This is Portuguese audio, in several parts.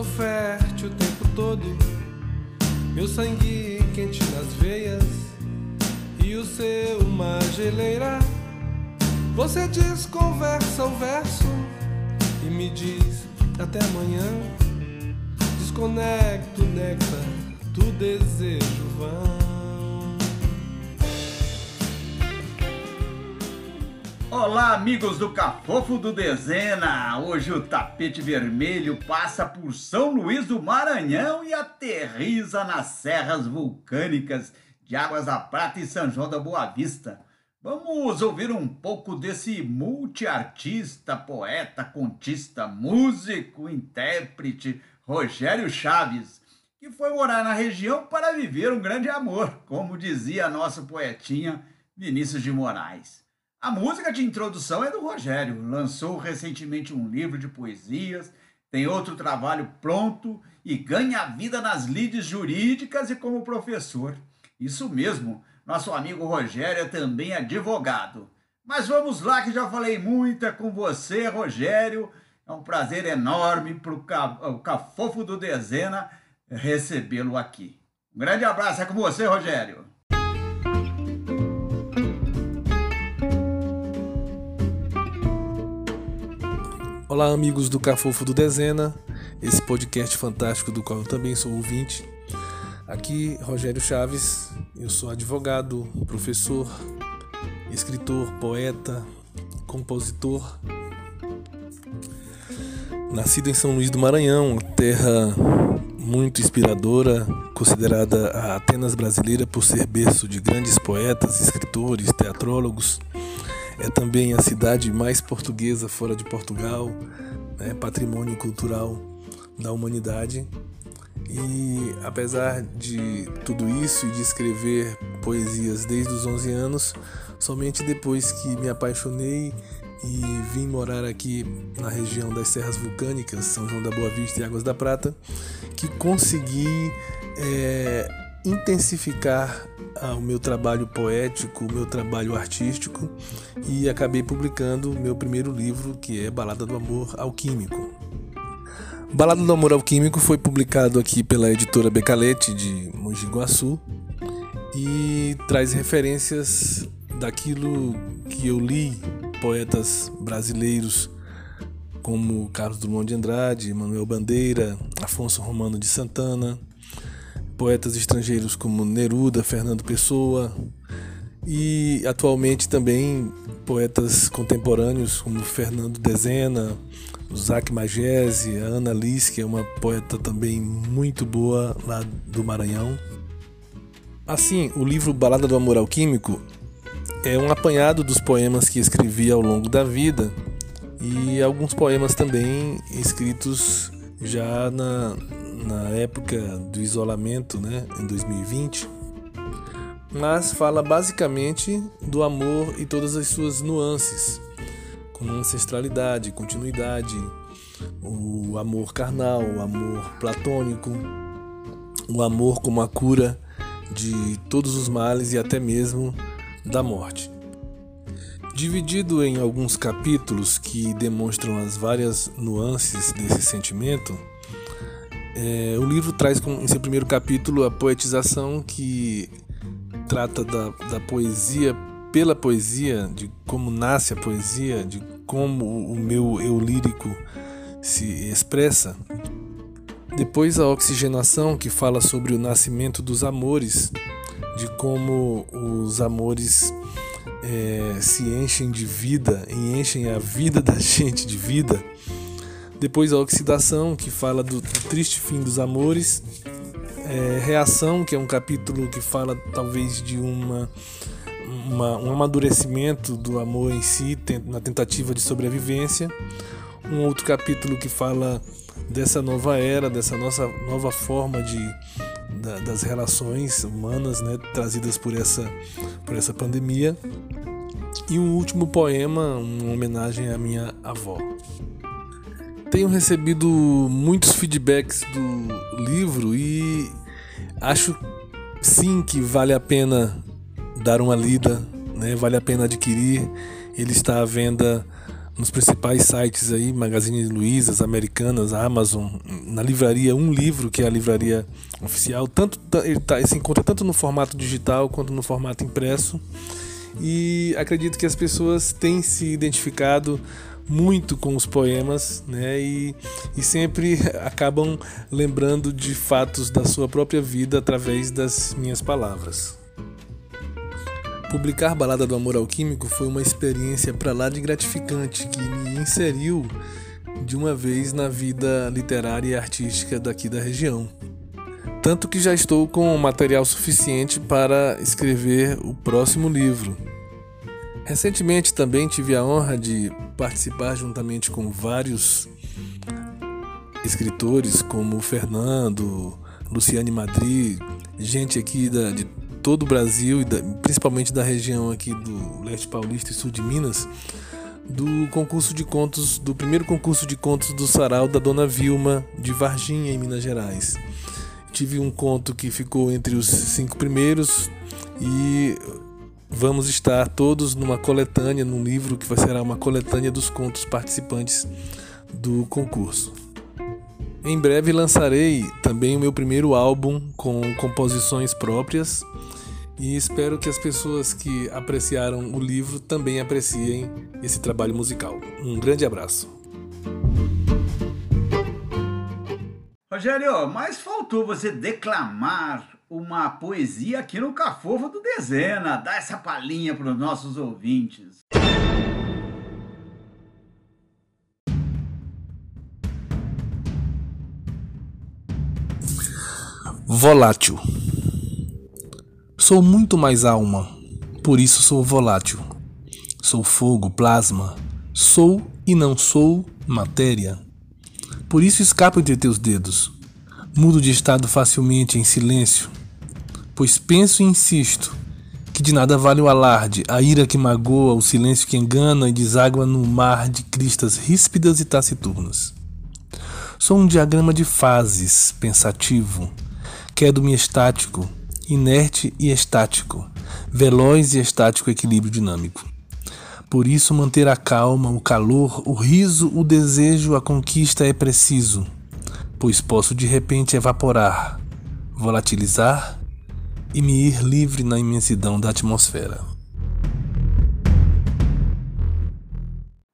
sou fértil o tempo todo. Meu sangue quente nas veias e o seu uma geleira. Você desconversa o verso e me diz até amanhã. Desconecto o néctar do desejo vão. Olá, amigos do Cafofo do Dezena! Hoje o tapete vermelho passa por São Luís do Maranhão e aterriza nas serras vulcânicas de Águas da Prata e São João da Boa Vista. Vamos ouvir um pouco desse multiartista, poeta, contista, músico, intérprete Rogério Chaves, que foi morar na região para viver um grande amor, como dizia nosso poetinha Vinícius de Moraes. A música de introdução é do Rogério. Lançou recentemente um livro de poesias, tem outro trabalho pronto e ganha vida nas lides jurídicas e como professor. Isso mesmo, nosso amigo Rogério é também advogado. Mas vamos lá, que já falei muito é com você, Rogério. É um prazer enorme para o Cafofo do Dezena recebê-lo aqui. Um grande abraço, é com você, Rogério. Olá, amigos do Cafofo do Dezena, esse podcast fantástico do qual eu também sou ouvinte. Aqui, Rogério Chaves, eu sou advogado, professor, escritor, poeta, compositor. Nascido em São Luís do Maranhão, terra muito inspiradora, considerada a Atenas brasileira por ser berço de grandes poetas, escritores, teatrólogos é também a cidade mais portuguesa fora de Portugal, né, patrimônio cultural da humanidade. E apesar de tudo isso e de escrever poesias desde os 11 anos, somente depois que me apaixonei e vim morar aqui na região das Serras Vulcânicas, São João da Boa Vista e Águas da Prata, que consegui é, intensificar ah, o meu trabalho poético, o meu trabalho artístico e acabei publicando meu primeiro livro, que é Balada do Amor Alquímico. Balada do Amor Alquímico foi publicado aqui pela editora Becalete de Mogi Guaçu e traz referências daquilo que eu li poetas brasileiros como Carlos Drummond de Andrade, Manuel Bandeira, Afonso Romano de Santana, poetas estrangeiros como Neruda, Fernando Pessoa e atualmente também poetas contemporâneos como Fernando Dezena, Zac Magese, Ana Liz, que é uma poeta também muito boa lá do Maranhão. Assim, o livro Balada do Amor Alquímico é um apanhado dos poemas que escrevi ao longo da vida e alguns poemas também escritos já na, na época do isolamento, né, em 2020, mas fala basicamente do amor e todas as suas nuances, como ancestralidade, continuidade, o amor carnal, o amor platônico, o amor como a cura de todos os males e até mesmo da morte. Dividido em alguns capítulos que demonstram as várias nuances desse sentimento, é, o livro traz em seu primeiro capítulo a poetização que trata da, da poesia pela poesia, de como nasce a poesia, de como o meu eu lírico se expressa. Depois a oxigenação, que fala sobre o nascimento dos amores, de como os amores é, se enchem de vida e enchem a vida da gente de vida. Depois a oxidação, que fala do, triste fim dos amores. É, reação, que é um capítulo que fala talvez de uma, uma, um amadurecimento do amor em si, na tentativa de sobrevivência. Um outro capítulo que fala dessa nova era, dessa nossa nova forma de, da, das relações humanas né, trazidas por essa, por essa pandemia. E um último poema, uma homenagem à minha avó. Tenho recebido muitos feedbacks do livro e acho sim que vale a pena dar uma lida, né? vale a pena adquirir. Ele está à venda nos principais sites aí, Magazine Luizas, Americanas, Amazon, na livraria Um Livro, que é a livraria oficial. Tanto ele, tá, ele se encontra tanto no formato digital quanto no formato impresso. E acredito que as pessoas têm se identificado muito com os poemas, né? E, e sempre acabam lembrando de fatos da sua própria vida através das minhas palavras. Publicar Balada do Amor Alquímico foi uma experiência para lá de gratificante que me inseriu de uma vez na vida literária e artística daqui da região. Tanto que já estou com material suficiente para escrever o próximo livro. Recentemente também tive a honra de participar juntamente com vários escritores como Fernando, Luciane Madri, gente aqui da, de todo o Brasil e da, principalmente da região aqui do leste paulista e sul de Minas, do concurso de contos, do primeiro concurso de contos do Sarau da Dona Vilma de Varginha, em Minas Gerais. Tive um conto que ficou entre os cinco primeiros e vamos estar todos numa coletânea, num livro que vai ser uma coletânea dos contos participantes do concurso. Em breve lançarei também o meu primeiro álbum com composições próprias e espero que as pessoas que apreciaram o livro também apreciem esse trabalho musical. Um grande abraço. Rogério, mas faltou você declamar uma poesia aqui no Cafofo do Dezena. Dá essa palhinha para os nossos ouvintes. Volátil. Sou muito mais alma, por isso sou volátil. Sou fogo, plasma. Sou e não sou matéria. Por isso escapo entre teus dedos. Mudo de estado facilmente em silêncio, pois penso e insisto que de nada vale o alarde, a ira que magoa, o silêncio que engana e deságua no mar de cristas ríspidas e taciturnas. Sou um diagrama de fases, pensativo, quedo-me estático, inerte e estático, veloz e estático equilíbrio dinâmico. Por isso, manter a calma, o calor, o riso, o desejo, a conquista é preciso, pois posso de repente evaporar, volatilizar e me ir livre na imensidão da atmosfera.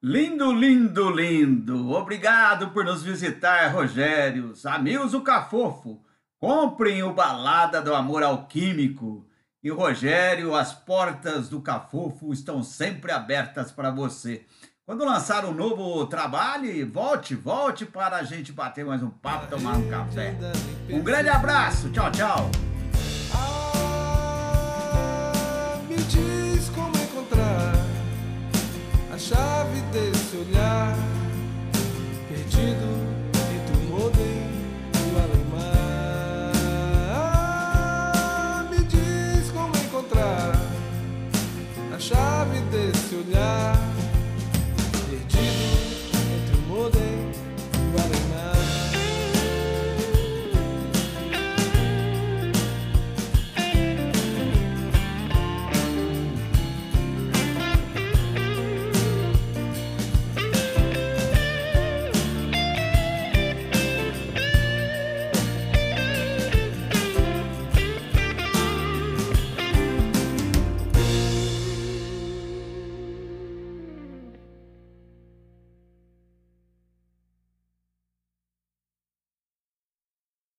Lindo, lindo, lindo! Obrigado por nos visitar, Rogérios. Amigos do Cafofo, Comprem o Balada do Amor Alquímico. E Rogério, as portas do Cafofo estão sempre abertas para você. Quando lançar um novo trabalho, volte, volte para a gente bater mais um papo, tomar um café. Um grande abraço, tchau, tchau. esse olhar perdido entre o modem e o. Me diz como encontrar a chave desse olhar.